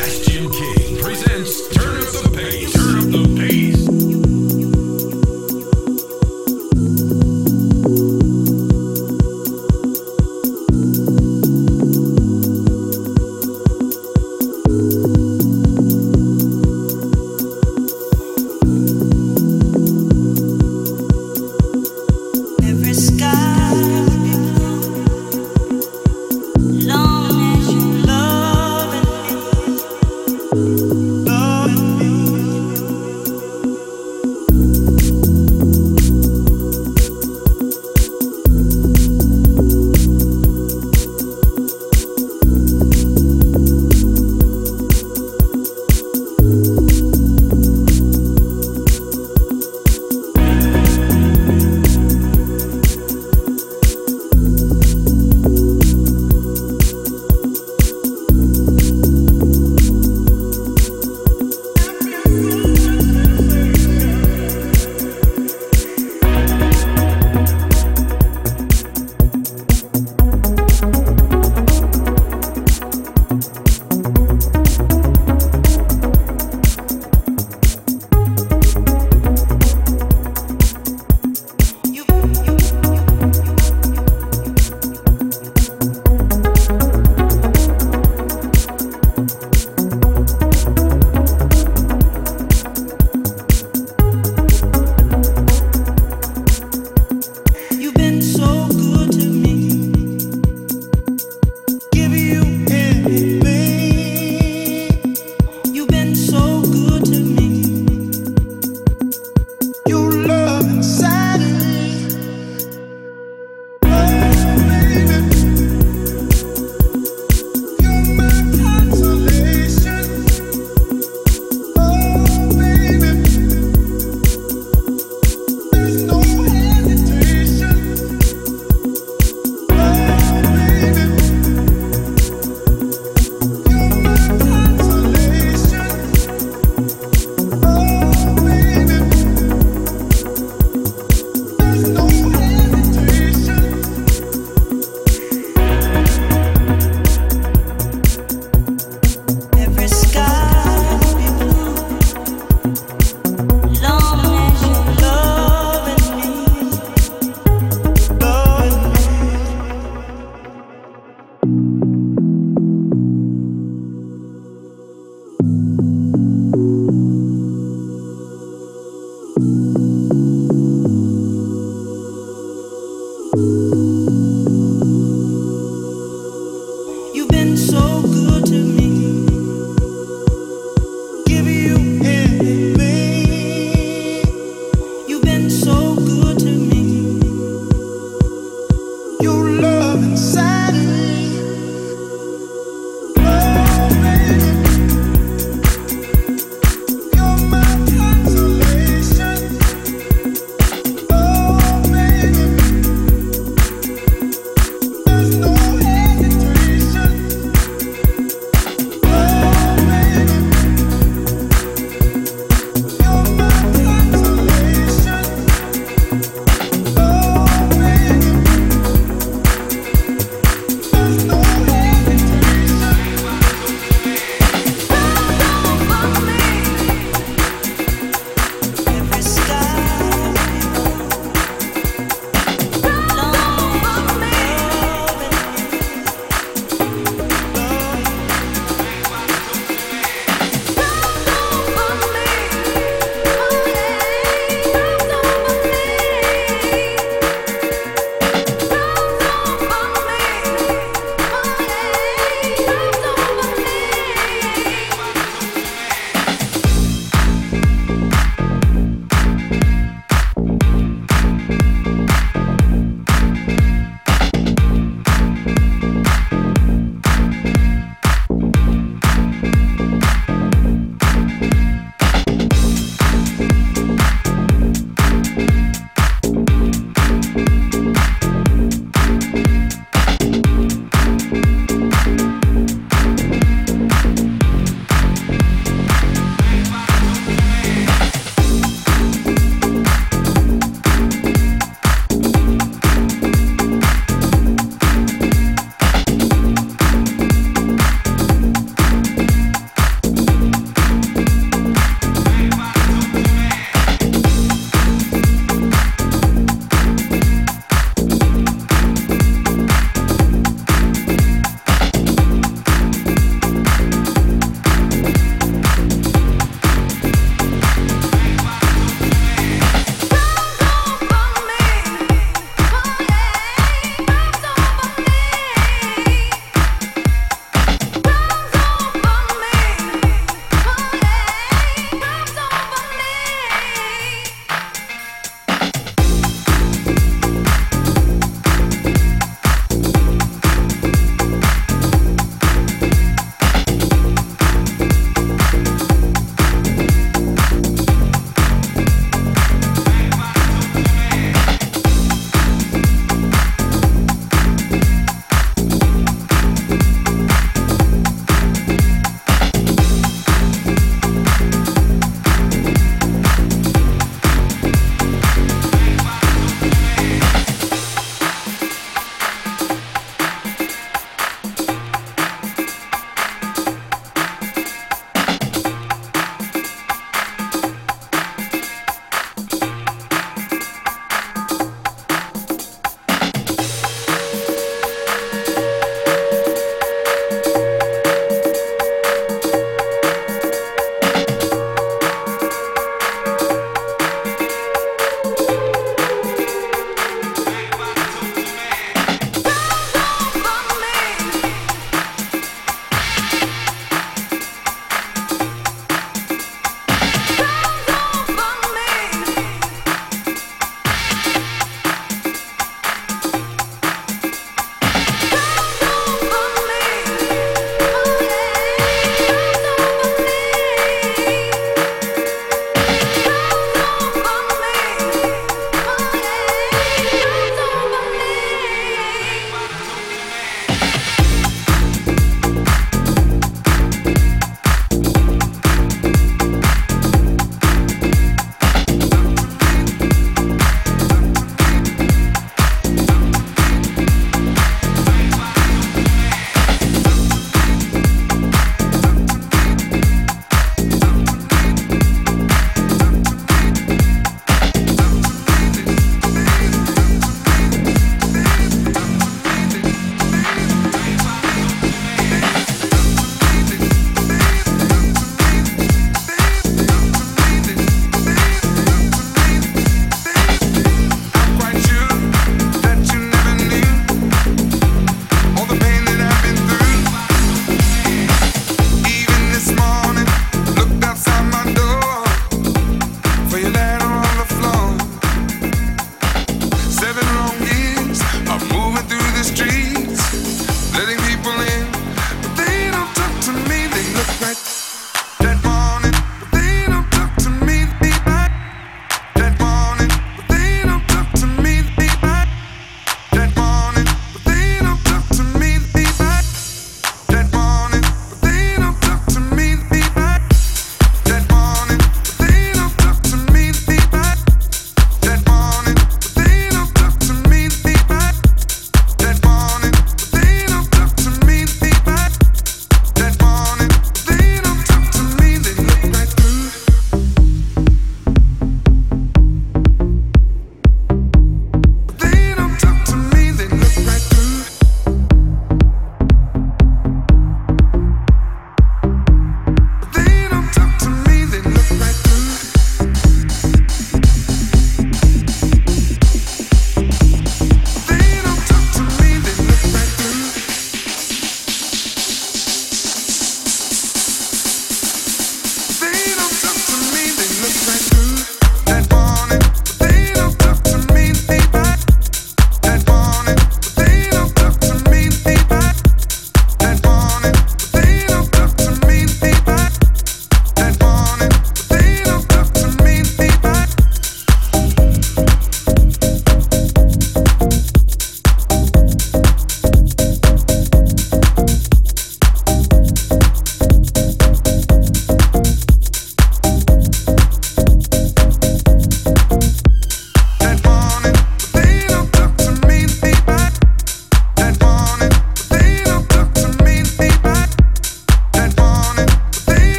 Bastion King presents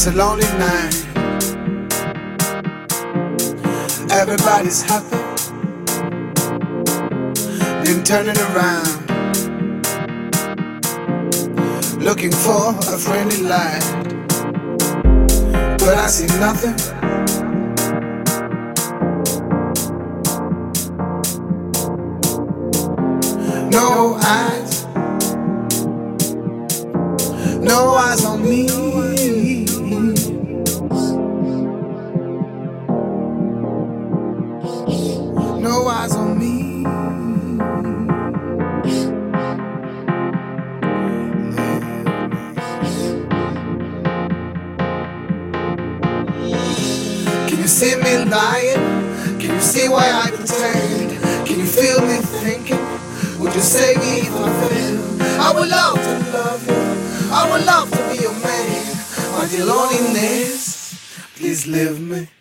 It's a lonely night. Everybody's happy. Then turning around. Looking for a friendly light. But I see nothing. No eyes. No eyes on me. Please leave me.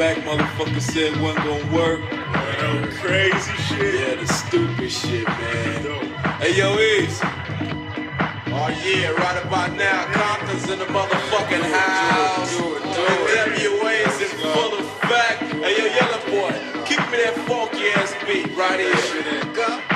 Back? Motherfucker said it wasn't gonna work. Crazy shit. Yeah, the stupid shit, man. Hey yo, Eazy. Oh yeah, right about now, Compton's in the motherfucking house. NWA's in full effect. Hey yo, Yella boy, keep me that funky ass beat right here.